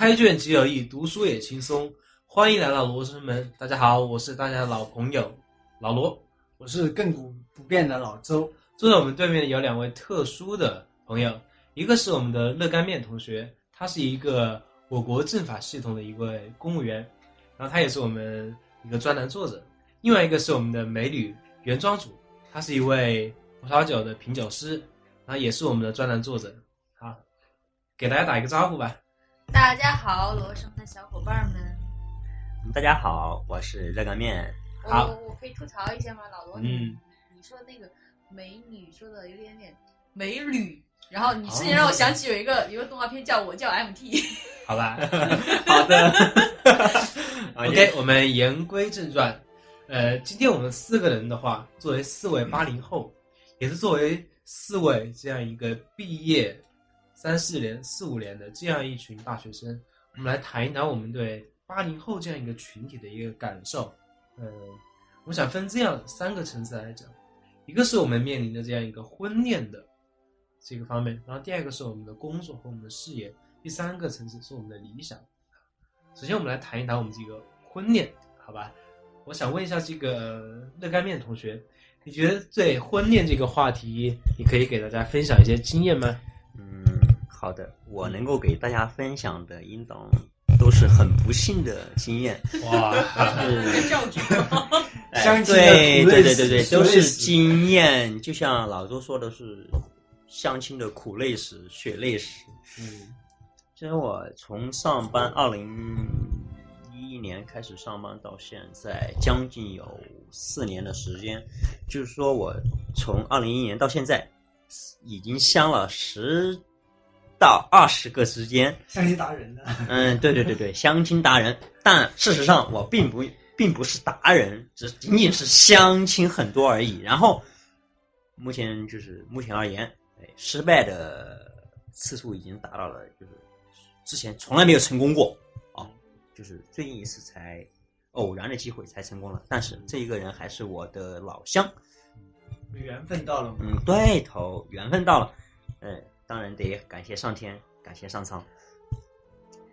开卷即有益，读书也轻松。欢迎来到罗生门，大家好，我是大家的老朋友老罗，我是亘古不变的老周。坐在我们对面有两位特殊的朋友，一个是我们的热干面同学，他是一个我国政法系统的一位公务员，然后他也是我们一个专栏作者；另外一个是我们的美女原装主，她是一位葡萄酒的品酒师，然后也是我们的专栏作者。好，给大家打一个招呼吧。大家好，罗生的小伙伴们。大家好，我是热干面。好我我可以吐槽一下吗，老罗？嗯，你说那个美女说的有点点美女，然后你瞬间让我想起有一个有一个动画片叫我叫 MT。好吧。好的 OK，我们言归正传。呃，今天我们四个人的话，作为四位八零后，也是作为四位这样一个毕业三四年、四五年的这样一群大学生，我们来谈一谈我们对八零后这样一个群体的一个感受。呃，我想分这样三个层次来讲，一个是我们面临的这样一个婚恋的这个方面，然后第二个是我们的工作和我们的事业，第三个层次是我们的理想。首先，我们来谈一谈我们这个婚恋，好吧？我想问一下这个热干面同学，你觉得对婚恋这个话题，你可以给大家分享一些经验吗？嗯，好的，我能够给大家分享的应当都是很不幸的经验。哇，是教主，哎相亲的对对对对对，都是经验。就像老周说的是，相亲的苦累史、血泪史。嗯其实我从上班二零一一年开始上班到现在，将近有四年的时间。就是说我从二零一一年到现在，已经相了十到二十个之间。相亲达人呢？嗯，对对对对，相亲达人。但事实上，我并不并不是达人，只仅仅是相亲很多而已。然后，目前就是目前而言，哎，失败的次数已经达到了，就是之前从来没有成功过啊，就是最近一次才偶然的机会才成功了。但是这一个人还是我的老乡，缘分到了吗？嗯，对头，缘分到了，嗯，当然得感谢上天，感谢上苍。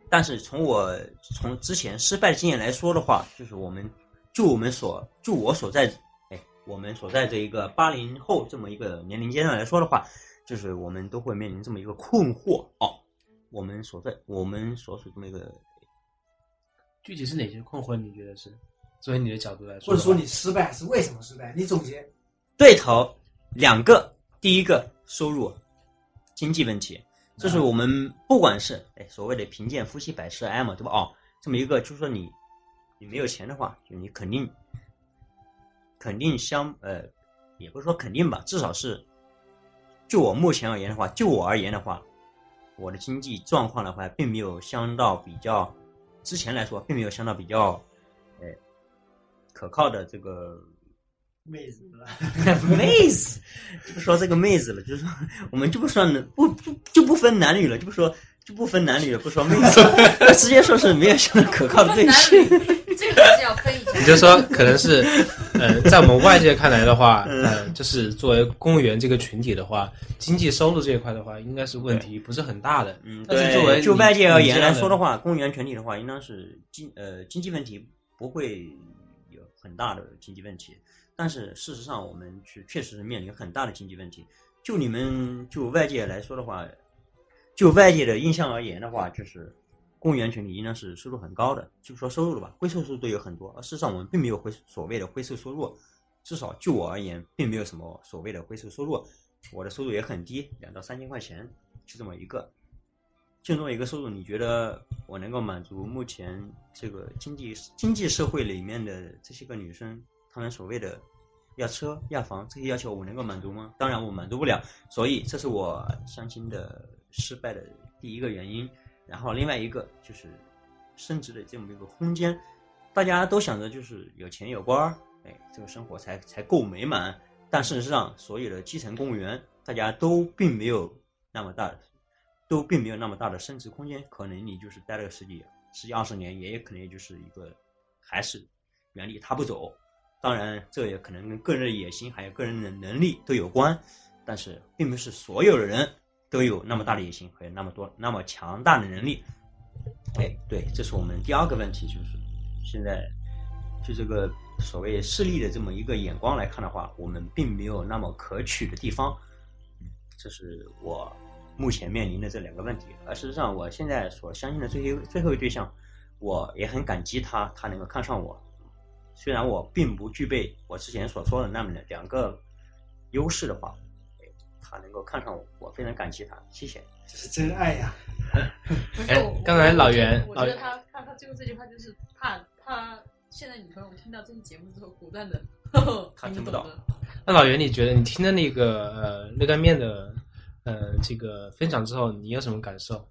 但是从我从之前失败的经验来说的话，就是我们就我们所就我所在哎，我们所在这一个八零后这么一个年龄阶段来说的话，就是我们都会面临这么一个困惑哦。我们所在我们所处这么一个具体是哪些困惑？你觉得是？作为你的角度来说，或者说你失败是为什么失败？你总结。对头两个，第一个收入经济问题，这是我们不管是哎所谓的贫贱夫妻百事哀嘛，对吧？哦，这么一个就是说你你没有钱的话，就你肯定肯定相呃，也不是说肯定吧，至少是就我目前而言的话，就我而言的话，我的经济状况的话，并没有相到比较之前来说，并没有相到比较哎可靠的这个妹子了，妹子，就不说这个妹子了，就是说我们就不说不不就就不分男女了，就不说就不分男女了，不说妹子，直接说是没有相当可靠的对象。这个还是要分一下。你就说可能是，呃，在我们外界看来的话，呃，就是作为公务员这个群体的话，经济收入这一块的话，应该是问题不是很大的。嗯，但是作为，就外界而言来说的话，公务员群体的话，应当是经呃经济问题不会有很大的经济问题，但是事实上我们是确实是面临很大的经济问题。就你们就外界来说的话，就外界的印象而言的话，就是公务员群体应当是收入很高的，就说收入了吧，灰色收入都有很多，而事实上我们并没有灰所谓的灰色收入，至少就我而言，并没有什么所谓的灰色收入，我的收入也很低，两到三千块钱，就这么一个。就这么一个收入，你觉得我能够满足目前这个经济经济社会里面的这些个女生，他们所谓的要车要房这些要求，我能够满足吗？当然我满足不了，所以这是我相亲的失败的第一个原因。然后另外一个就是升职的这么一个空间，大家都想着就是有钱有官儿，哎，这个生活才才够美满。但事实上，所有的基层公务员，大家都并没有那么大都并没有那么大的升值空间，可能你就是待了十几、十几二十年，也有可能就是一个还是原地踏步走。当然，这也可能跟个人的野心还有个人的能力都有关，但是并不是所有的人都有那么大的野心和那么多那么强大的能力。哎，对，这是我们第二个问题，就是现在就这个所谓势力的这么一个眼光来看的话，我们并没有那么可取的地方。这是我目前面临的这两个问题。而事实上，我现在所相信的最后最后一对象，我也很感激他，他能够看上我。虽然我并不具备我之前所说的那么的两个优势的话，哎他能够看上我，我非常感激他，谢谢。这是真爱呀！哎刚才老袁我觉得他他他最后这句话就是怕他现在女朋友听到这期节目之后果断的，他 听不到。那老袁，你觉得你听了那个呃热干面的呃这个分享之后，你有什么感受？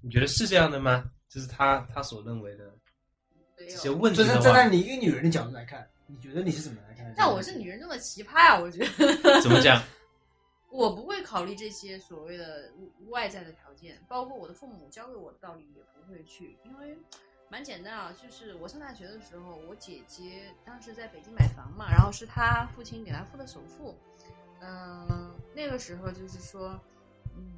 你觉得是这样的吗？就是他他所认为的些有。问题的就是站在，你一个女人的角度来看，你觉得你是怎么来看的？但我是女人中的奇葩啊，我觉得。怎么讲？我不会考虑这些所谓的外在的条件，包括我的父母教给我的道理也不会去，因为蛮简单啊，就是我上大学的时候，我姐姐当时在北京买房嘛，然后是她父亲给她付的首付，嗯、那个时候就是说，嗯，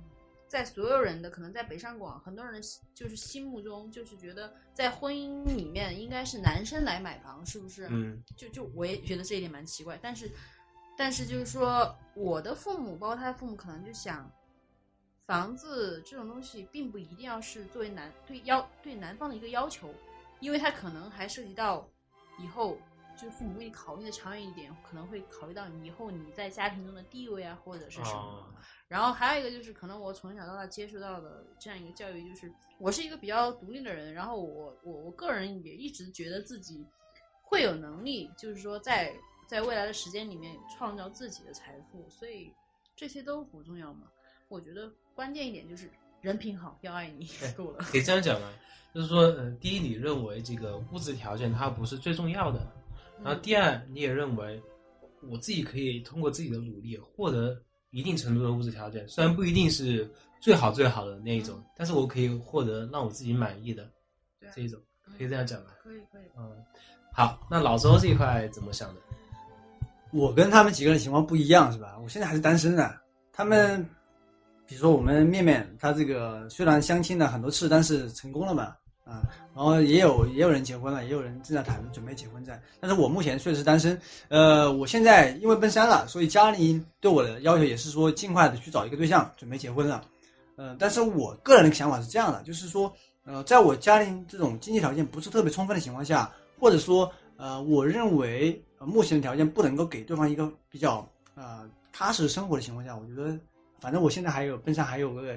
在所有人的可能在北上广很多人的就是心目中就是觉得在婚姻里面应该是男生来买房，是不是？嗯就就我也觉得这一点蛮奇怪，但是但是就是说，我的父母包括他的父母，可能就想，房子这种东西并不一定要是作为男对要对男方的一个要求，因为它可能还涉及到以后就是父母为你考虑的长远一点，可能会考虑到你以后你在家庭中的地位啊，或者是什么。哦然后还有一个就是，可能我从小到大接触到的这样一个教育，就是我是一个比较独立的人，然后我我我个人也一直觉得自己会有能力，就是说在在未来的时间里面创造自己的财富，所以这些都不重要嘛。我觉得关键一点就是人品好，要爱你 够了。可以这样讲吗？就是说，嗯、第一，你认为这个物质条件它不是最重要的，然后第二，你也认为我自己可以通过自己的努力获得一定程度的物质条件，虽然不一定是最好最好的那一种，但是我可以获得让我自己满意的这一种，可以这样讲吧？可以可以，嗯，好，那老周这一块怎么想的？我跟他们几个人情况不一样，是吧？我现在还是单身的。他们，比如说我们面面，他这个虽然相亲了很多次，但是成功了嘛，啊，然后也有也有人结婚了，也有人正在谈准备结婚在。但是我目前确实是单身。呃，我现在因为奔三了，所以家里对我的要求也是说尽快的去找一个对象，准备结婚了。呃，但是我个人的想法是这样的，就是说，呃，在我家庭这种经济条件不是特别充分的情况下，或者说，呃，我认为、目前的条件不能够给对方一个比较呃踏实生活的情况下，我觉得，反正我现在还有奔三还有个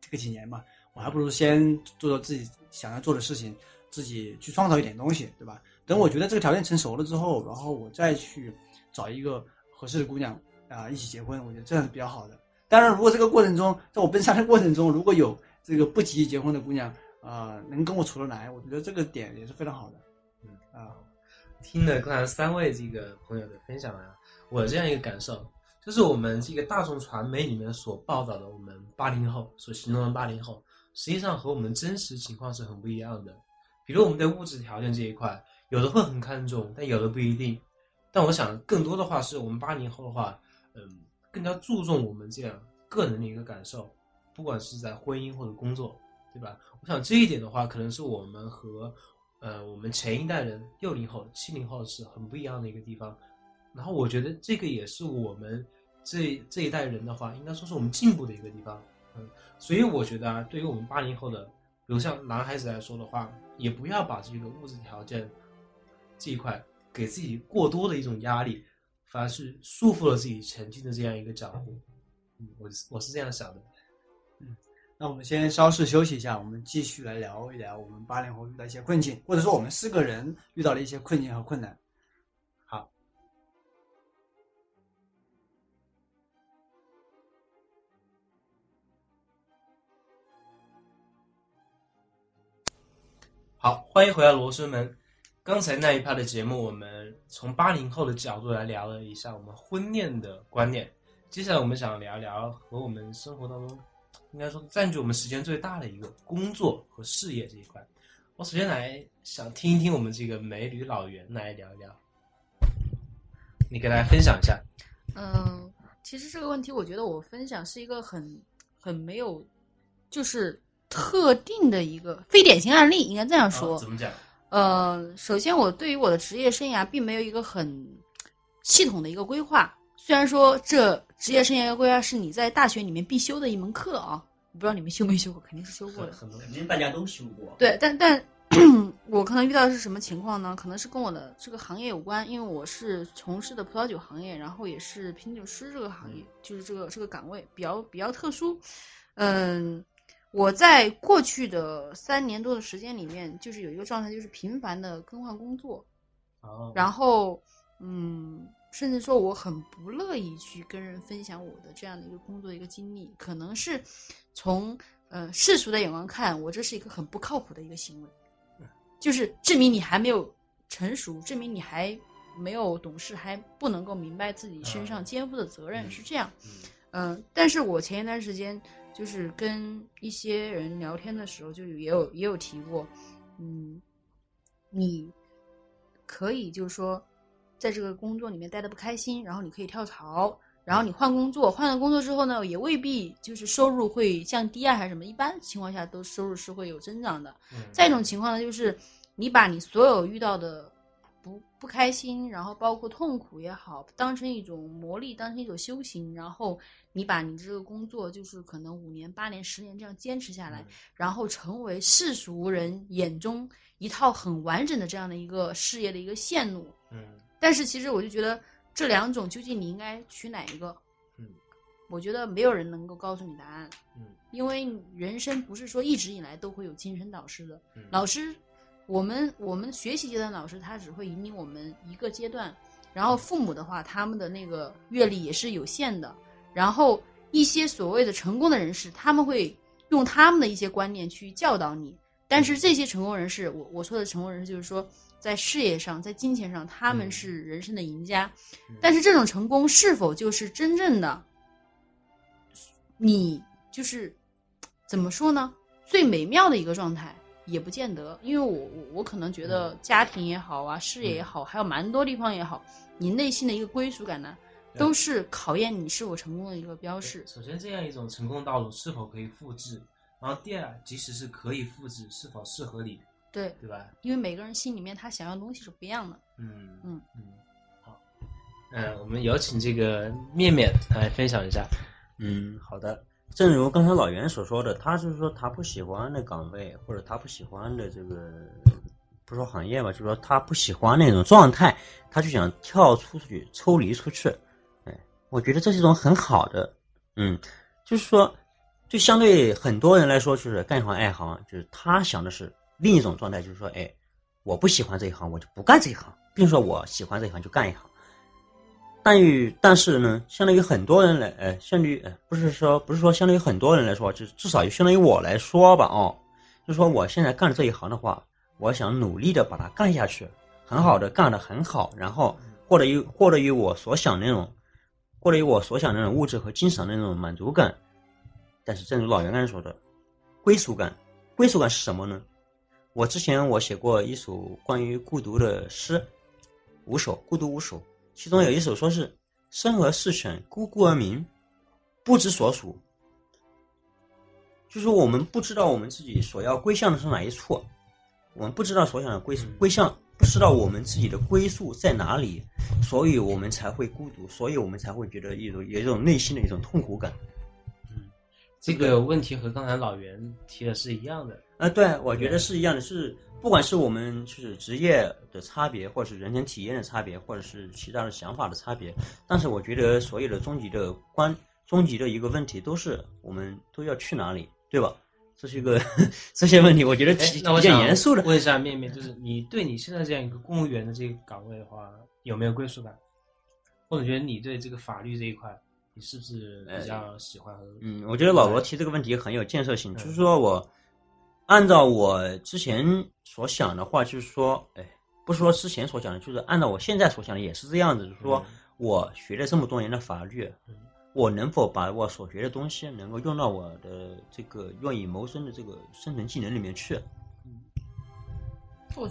这个几年嘛，我还不如先做做自己想要做的事情，自己去创造一点东西，对吧？等我觉得这个条件成熟了之后，然后我再去找一个合适的姑娘啊、一起结婚，我觉得这样是比较好的。当然，如果这个过程中，在我奔三的过程中，如果有这个不急于结婚的姑娘，啊，能跟我处得来，我觉得这个点也是非常好的。嗯啊，听了刚才三位这个朋友的分享啊，我这样一个感受，就是我们这个大众传媒里面所报道的我们八零后所形容的八零后，实际上和我们真实情况是很不一样的。比如我们对物质条件这一块，有的会很看重，但有的不一定。但我想更多的话是我们八零后的话，嗯，更加注重我们这样个人的一个感受，不管是在婚姻或者工作，对吧？我想这一点的话，可能是我们和呃我们前一代人六零后、七零后是很不一样的一个地方。然后我觉得这个也是我们这这一代人的话，应该说是我们进步的一个地方。所以我觉得啊，对于我们八零后的，比如像男孩子来说的话，也不要把这个物质条件这一块给自己过多的一种压力，反而是束缚了自己前进的这样一个脚步。嗯，我是我是这样想的。嗯那我们先稍事休息一下，我们继续来聊一聊我们八零后遇到一些困境，或者说我们四个人遇到了一些困境和困难。好，欢迎回到罗生门。刚才那一趴的节目，我们从八零后的角度来聊了一下我们婚恋的观念。接下来，我们想聊一聊和我们生活当中，应该说占据我们时间最大的一个工作和事业这一块。我首先来想听一听我们这个美女老袁来聊一聊，你给大家分享一下。嗯，其实这个问题，我觉得我分享是一个很很没有，就是特定的一个非典型案例，应该这样说。哦怎么讲？呃，首先我对于我的职业生涯并没有一个很系统的一个规划。虽然说这职业生涯规划是你在大学里面必修的一门课啊，我不知道你们修没修过，肯定是修过的。很多肯定大家都修过。对，但但 我可能遇到的是什么情况呢？可能是跟我的这个行业有关，因为我是从事的葡萄酒行业，然后也是品酒师这个行业，就是这个这个岗位比较比较特殊。嗯，我在过去的三年多的时间里面，就是有一个状态，就是频繁的更换工作，哦，然后嗯，甚至说我很不乐意去跟人分享我的这样的一个工作的一个经历，可能是从呃世俗的眼光看，我这是一个很不靠谱的一个行为，就是证明你还没有成熟，证明你还没有懂事，还不能够明白自己身上肩负的责任，是这样。嗯、但是我前一段时间就是跟一些人聊天的时候，就也有也有提过，嗯，你可以就是说，在这个工作里面待的不开心，然后你可以跳槽，然后你换工作，换了工作之后呢，也未必就是收入会降低啊，还是什么，一般情况下都收入是会有增长的。嗯再一种情况呢，就是你把你所有遇到的不不开心，然后包括痛苦也好，当成一种磨砺，当成一种修行，然后你把你这个工作就是可能五年、八年、十年这样坚持下来，然后成为世俗人眼中一套很完整的这样的一个事业的一个线路。嗯但是其实我就觉得这两种究竟你应该取哪一个？嗯，我觉得没有人能够告诉你答案。嗯，因为人生不是说一直以来都会有精神导师的。嗯老师，我们我们学习阶段老师他只会引领我们一个阶段，然后父母的话，他们的那个阅历也是有限的，然后一些所谓的成功的人士，他们会用他们的一些观念去教导你，但是这些成功人士，我我说的成功人士就是说。在事业上，在金钱上，他们嗯是人生的赢家，但是这种成功是否就是真正的你就是怎么说呢？最美妙的一个状态也不见得，因为我我我可能觉得家庭也好啊，事业也好，还有蛮多地方也好，你内心的一个归属感呢，对都是考验你是否成功的一个标识。首先，这样一种成功道路是否可以复制？然后第二，即使是可以复制，是否适合你，对，对吧？因为每个人心里面他想要的东西是不一样的。嗯嗯嗯，好，嗯，我们有请这个面面来分享一下。嗯，好的。正如刚才老袁所说的，他就是说他不喜欢的岗位，或者他不喜欢的这个，不说行业吧，就是说他不喜欢那种状态，他就想跳出去，抽离出去。哎，我觉得这是一种很好的，嗯，就是说，就相对很多人来说，就是干一行爱一行，就是他想的是另一种状态，就是说，哎，我不喜欢这一行，我就不干这一行，并说我喜欢这一行就干一行。但与但是呢，相当于很多人来，呃，相对于呃，不是说不是说相当于很多人来说，就是至少就相当于我来说吧，哦，就是说我现在干这一行的话，我想努力的把它干下去，很好的干得很好，然后获得于获得于我所想那种，获得于我所想那种物质和精神的那种满足感。但是正如老袁刚才说的，归属感，归属感是什么呢？我之前我写过一首关于孤独的诗，五首，孤独五首。其中有一首说是“生而似犬，孤孤而鸣，不知所属”，就是我们不知道我们自己所要归向的是哪一处，我们不知道所想的归归向，不知道我们自己的归宿在哪里，所以我们才会孤独，所以我们才会觉得一种有一种内心的一种痛苦感。这个问题和刚才老袁提的是一样的。啊，对，我觉得是一样的，是不管是我们就是职业的差别，或者是人生体验的差别，或者是其他的想法的差别，但是我觉得所有的终极的关，终极的一个问题都是我们都要去哪里，对吧？这是一个 这些问题，我觉得那我想严肃的。问一下面面，就是你对你现在这样一个公务员的这个岗位的话，有没有归属感？或者觉得你对这个法律这一块，你是不是比较喜欢和？嗯，我觉得老罗提这个问题很有建设性，就是说我按照我之前所想的话，就是说，哎，不是说之前所想的，就是按照我现在所想的也是这样子，就是说我学了这么多年的法律，我能否把我所学的东西能够用到我的这个用以谋生的这个生存技能里面去？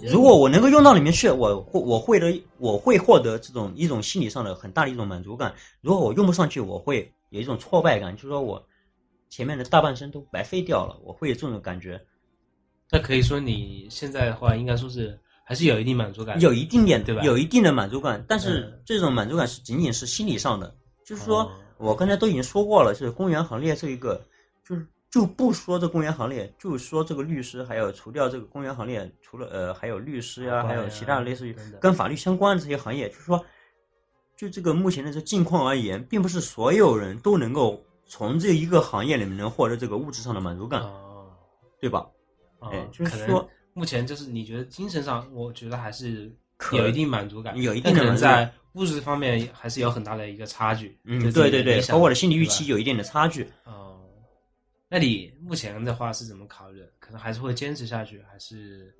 如果我能够用到里面去，我会我会的我会获得这种一种心理上的很大的一种满足感。如果我用不上去，我会有一种挫败感，就是说我前面的大半生都白费掉了，我会有这种感觉，那可以说你现在的话，应该说是还是有一定满足感，有一定点对吧有一定的满足感，但是嗯这种满足感是仅仅是心理上的，就是说。哦我刚才都已经说过了，就是公务员行列这一个，就是就不说这公务员行列，就说这个律师，还有除掉这个公务员行列，除了呃还有律师呀、还有其他类似于跟法律相关的这些行业，就是说，就这个目前的这境况而言，并不是所有人都能够从这一个行业里面能获得这个物质上的满足感，哦，对吧？哦哎就是说目前就是你觉得精神上，我觉得还是有一定满足感，有一定但可能的满足感在物质方面还是有很大的一个差距。嗯，对对对，和我的心理预期有一定的差距。哦，那你目前的话是怎么考虑的？可能还是会坚持下去，还是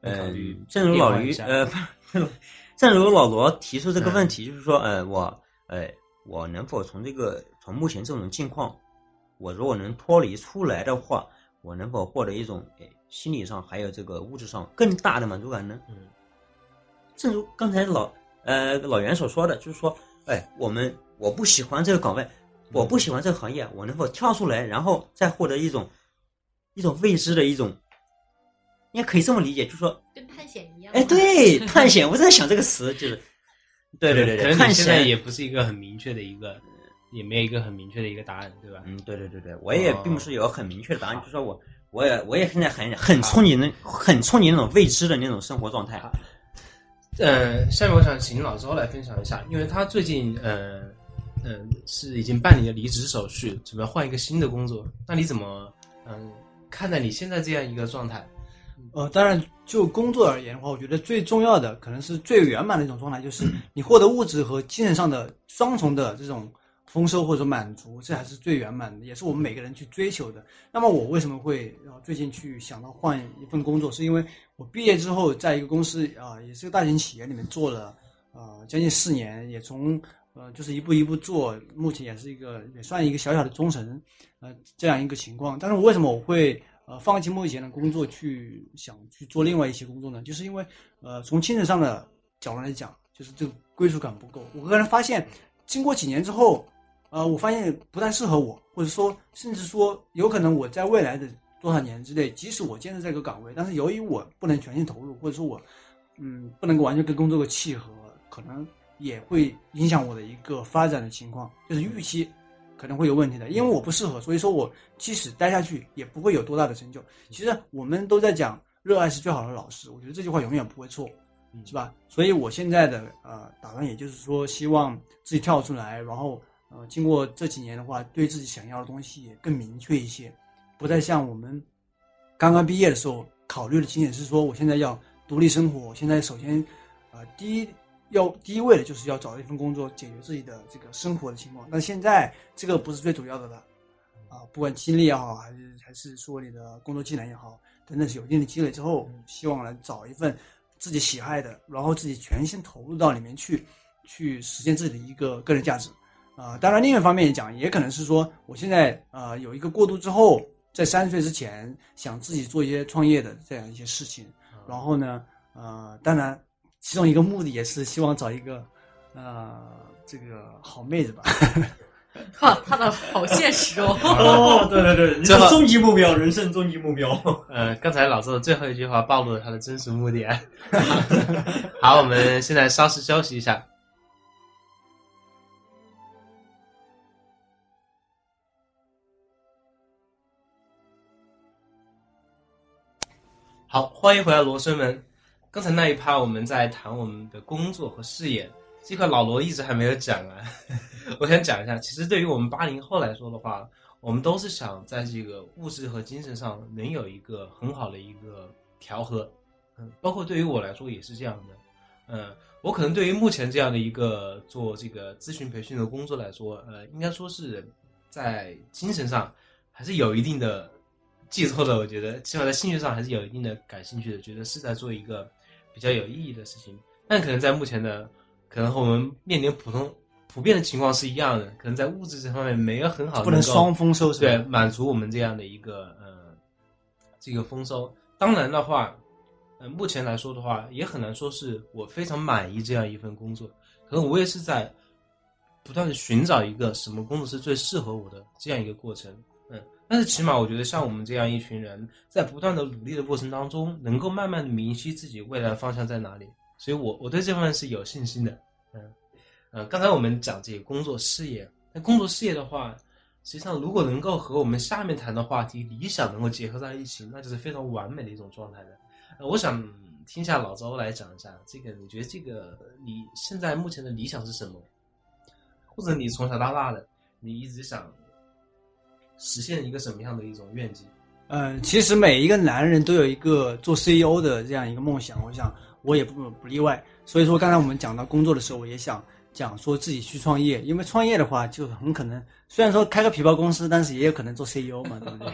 嗯，正如老驴变换一下呃，正如老罗提出这个问题，就是说，呃，我，呃，我能否从这个从目前这种境况，我如果能脱离出来的话，我能否获得一种诶心理上还有这个物质上更大的满足感呢？嗯正如刚才老呃老袁所说的，就是说，哎，我们我不喜欢这个岗位，我不喜欢这个行业，我能否跳出来，然后再获得一种一种未知的一种，你也可以这么理解，就是说，跟探险一样。哎，，对，探险，我在想这个词，就是，对对对对，探险也不是一个很明确的一个，也没有一个很明确的一个答案，对吧？嗯，对对对对，我也哦并不是有很明确的答案，就是说我我也我也现在很很憧憬那很憧憬那种未知的那种生活状态。呃，下面我想请老周来分享一下，因为他最近呃嗯、呃是已经办理了离职手续，准备换一个新的工作。那你怎么嗯、看待你现在这样一个状态？呃，当然，就工作而言的话，我觉得最重要的，可能是最圆满的一种状态，就是你获得物质和精神上的双重的这种丰收或者满足，这还是最圆满的，也是我们每个人去追求的。那么我为什么会呃最近去想到换一份工作，是因为我毕业之后，在一个公司啊、也是个大型企业里面做了呃将近四年，也从呃就是一步一步做，目前也是一个也算一个小小的中层，呃这样一个情况。但是为什么我会呃放弃目前的工作去想去做另外一些工作呢？就是因为呃从精神上的角度来讲，就是这个归属感不够。我个人发现，经过几年之后，呃，我发现不太适合我，或者说甚至说有可能我在未来的多少年之内，即使我坚持这个岗位，但是由于我不能全心投入，或者说我嗯不能够完全跟工作的契合，可能也会影响我的一个发展的情况，就是预期可能会有问题的，因为我不适合，所以说我即使待下去也不会有多大的成就。其实我们都在讲热爱是最好的老师，我觉得这句话永远不会错，是吧？所以我现在的呃打算，也就是说，希望自己跳出来，然后呃经过这几年的话，对自己想要的东西也更明确一些，不再像我们刚刚毕业的时候考虑的仅仅是说我现在要独立生活，现在首先呃第一。要第一位的就是要找到一份工作，解决自己的这个生活的情况。那现在这个不是最主要的了，啊，不管经历也好，还是还是说你的工作技能也好，等等是有一定的积累之后，希望来找一份自己喜爱的，然后自己全心投入到里面去，去实现自己的一个个人价值。啊、当然另一方面也讲，也可能是说我现在呃有一个过渡之后，在三十岁之前想自己做一些创业的这样一些事情，然后呢，呃，当然其中一个目的也是希望找一个呃这个好妹子吧。哇，他的好现实哦。哦，对 对对，最后终极目标，人生终极目标。呃，刚才老周的最后一句话暴露了他的真实目的。好，我们现在稍事休息一下。好，欢迎回来，罗生门。刚才那一趴我们在谈我们的工作和事业，这块老罗一直还没有讲完。我想讲一下，其实对于我们八零后来说的话，我们都是想在这个物质和精神上能有一个很好的一个调和，嗯，包括对于我来说也是这样的，嗯，我可能对于目前这样的一个做这个咨询培训的工作来说，呃，应该说是在精神上还是有一定的寄托的，我觉得起码在兴趣上还是有一定的感兴趣的，觉得是在做一个比较有意义的事情，但可能在目前的，可能和我们面临普通普遍的情况是一样的，可能在物质这方面没有很好的不能双丰收是吧？对，满足我们这样的一个呃这个丰收。当然的话，呃，目前来说的话，也很难说是我非常满意这样一份工作。可能我也是在不断的寻找一个什么工作是最适合我的这样一个过程。嗯，但是起码我觉得像我们这样一群人，在不断的努力的过程当中，能够慢慢的明晰自己未来的方向在哪里。所以我我对这方面是有信心的。嗯呃，刚才我们讲这个工作事业，那工作事业的话，实际上如果能够和我们下面谈的话题理想能够结合在一起，那就是非常完美的一种状态的。我想听一下老周来讲一下这个，你觉得这个你现在目前的理想是什么？或者你从小到大的你一直想实现一个什么样的一种愿景？呃，其实每一个男人都有一个做 CEO 的这样一个梦想，我想我也不不例外。所以说，刚才我们讲到工作的时候，我也想讲说自己去创业，因为创业的话，就很可能虽然说开个皮包公司，但是也有可能做 CEO 嘛，对不对？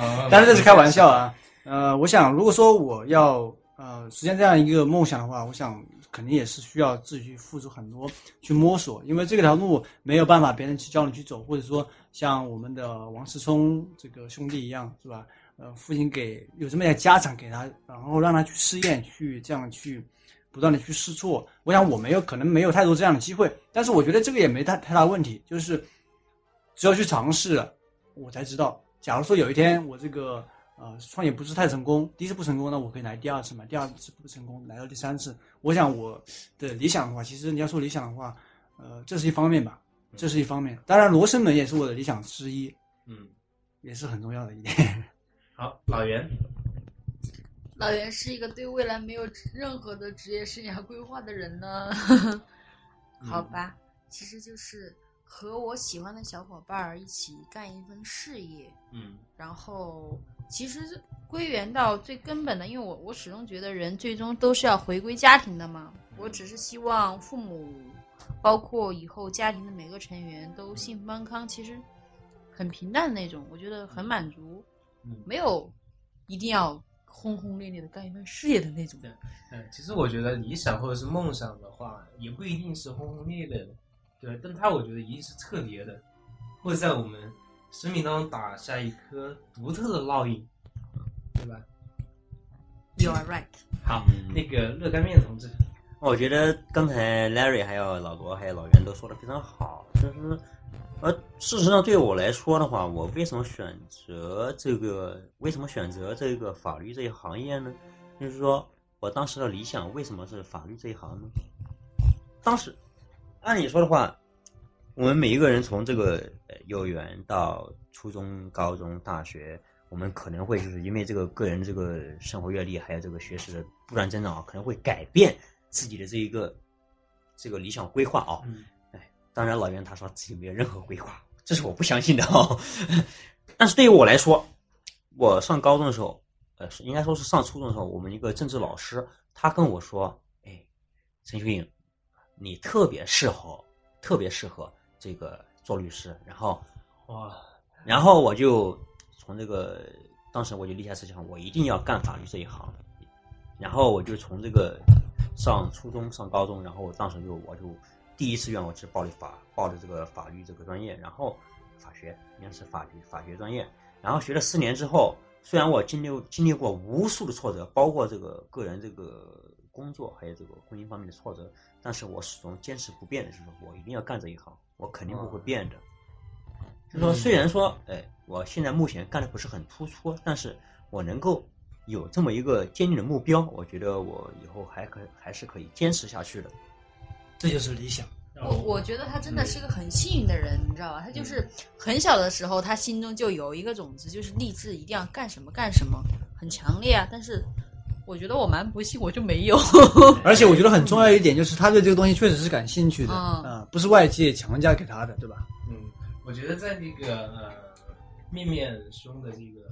啊 当然这是开玩笑啊。呃，我想如果说我要呃实现这样一个梦想的话，我想肯定也是需要自己去付出很多去摸索，因为这条路没有办法别人去教你去走，或者说像我们的王思聪这个兄弟一样，是吧？呃，父亲给有这么点家长给他，然后让他去试验，去这样去不断的去试错。我想我没有可能没有太多这样的机会，但是我觉得这个也没太太大问题，就是只要去尝试了，我才知道。假如说有一天我这个呃创业不是太成功，第一次不成功，那我可以来第二次嘛，第二次不成功来到第三次。我想我的理想的话，其实你要说理想的话，呃，这是一方面吧，这是一方面。当然，罗生门也是我的理想之一，嗯，也是很重要的一点。好，老袁，老袁是一个对未来没有任何的职业生涯规划的人呢。好吧，其实就是和我喜欢的小伙伴儿一起干一份事业，嗯然后其实归源到最根本的，因为我我始终觉得人最终都是要回归家庭的嘛。我只是希望父母，包括以后家庭的每个成员都幸福安康，其实很平淡的那种，我觉得很满足，嗯没有一定要轰轰烈烈的干一份事业的那种。嗯，其实我觉得理想或者是梦想的话，也不一定是轰轰烈烈的，对，但它我觉得一定是特别的，会在我们生命当中打下一颗独特的烙印，对吧？You are right。好，嗯那个热干面同志，我觉得刚才 Larry 还有老罗还有老袁都说的非常好，就是，而，事实上对我来说的话，我为什么选择这个？为什么选择这个法律这一行业呢？就是说我当时的理想为什么是法律这一行呢？当时，按理说的话，我们每一个人从这个呃幼儿园到初中、高中、大学，我们可能会就是因为这个个人这个生活阅历，还有这个学识的不断增长，可能会改变自己的这一个这个理想规划啊。当然老袁他说自己没有任何规划，这是我不相信的哦。但是对于我来说，我上高中的时候，呃，应该说是上初中的时候，我们一个政治老师他跟我说：“哎，陈秀颖，你特别适合，特别适合这个做律师。”然后哇，然后我就从这个，当时我就立下志向，我一定要干法律这一行。然后我就从这个上初中、上高中，然后我当时就我就第一次愿望是报的法，报的这个法律这个专业，然后法学应该是法律法学专业，然后学了四年之后，虽然我经历经历过无数的挫折，包括这个个人这个工作还有这个婚姻方面的挫折，但是我始终坚持不变的，就是我一定要干这一行，我肯定不会变的。就说虽然说，哎，我现在目前干的不是很突出，但是我能够有这么一个坚定的目标，我觉得我以后还可还是可以坚持下去的。这就是理想。我我觉得他真的是个很幸运的人，你知道吧？他就是很小的时候，他心中就有一个种子，就是立志一定要干什么干什么，很强烈啊。但是我觉得我蛮不幸，我就没有。而且我觉得很重要一点就是他对这个东西确实是感兴趣的嗯啊、不是外界强加给他的，对吧？嗯，我觉得在那个呃面面兄的这个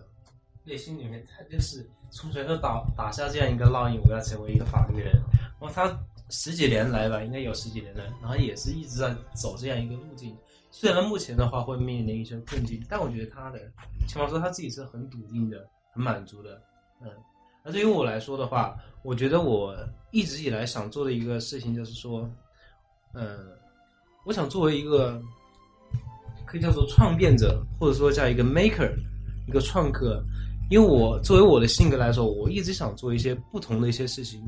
内心里面，他就是从小就打打下这样一个烙印，我要成为一个法律人。然后他十几年来吧，应该有十几年了，然后也是一直在走这样一个路径。虽然目前的话会面临一些困境，但我觉得他的，起码说他自己是很笃定的、很满足的。嗯，那对于我来说的话，我觉得我一直以来想做的一个事情就是说，嗯，我想作为一个可以叫做创变者，或者说叫一个 maker，一个创客。因为我作为我的性格来说，我一直想做一些不同的一些事情，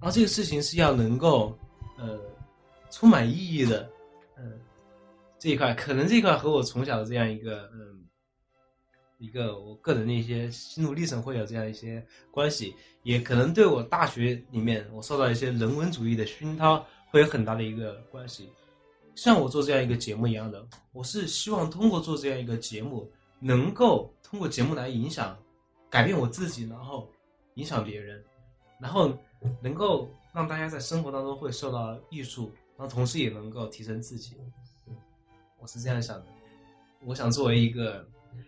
然后这个事情是要能够呃充满意义的，嗯、这一块可能这一块和我从小的这样一个嗯一个我个人的一些心路历程会有这样一些关系，也可能对我大学里面我受到一些人文主义的熏陶会有很大的一个关系。像我做这样一个节目一样的，我是希望通过做这样一个节目，能够通过节目来影响、改变我自己，然后影响别人，然后能够让大家在生活当中会受到益处，然后同时也能够提升自己。我是这样想的。我想作为一个，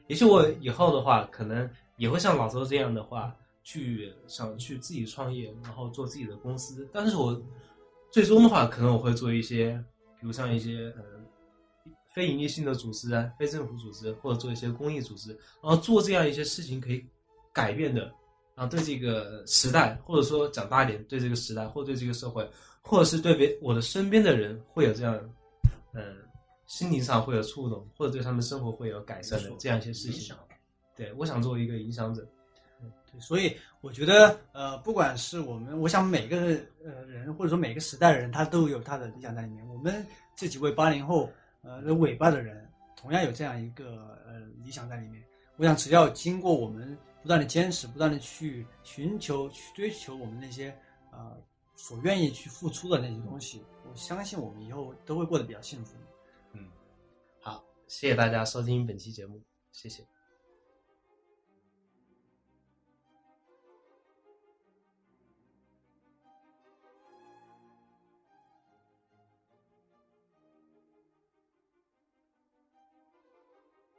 也许我以后的话，可能也会像老周这样的话，去想去自己创业，然后做自己的公司。但是我最终的话，可能我会做一些。比如像一些呃非营利性的组织啊，非政府组织，或者做一些公益组织，然后做这样一些事情可以改变的，然后对这个时代，或者说讲大一点，对这个时代，或对这个社会，或者是对别我的身边的人，会有这样，嗯，心灵上会有触动，或者对他们生活会有改善的这样一些事情。对，我想作为一个影响者。对，所以我觉得，呃，不管是我们，我想每个呃人，或者说每个时代的人，他都有他的理想在里面。我们这几位八零后，呃，尾巴的人，同样有这样一个呃理想在里面。我想，只要经过我们不断的坚持，不断的去寻求、去追求我们那些呃所愿意去付出的那些东西，我相信我们以后都会过得比较幸福。嗯，好，谢谢大家收听本期节目，谢谢。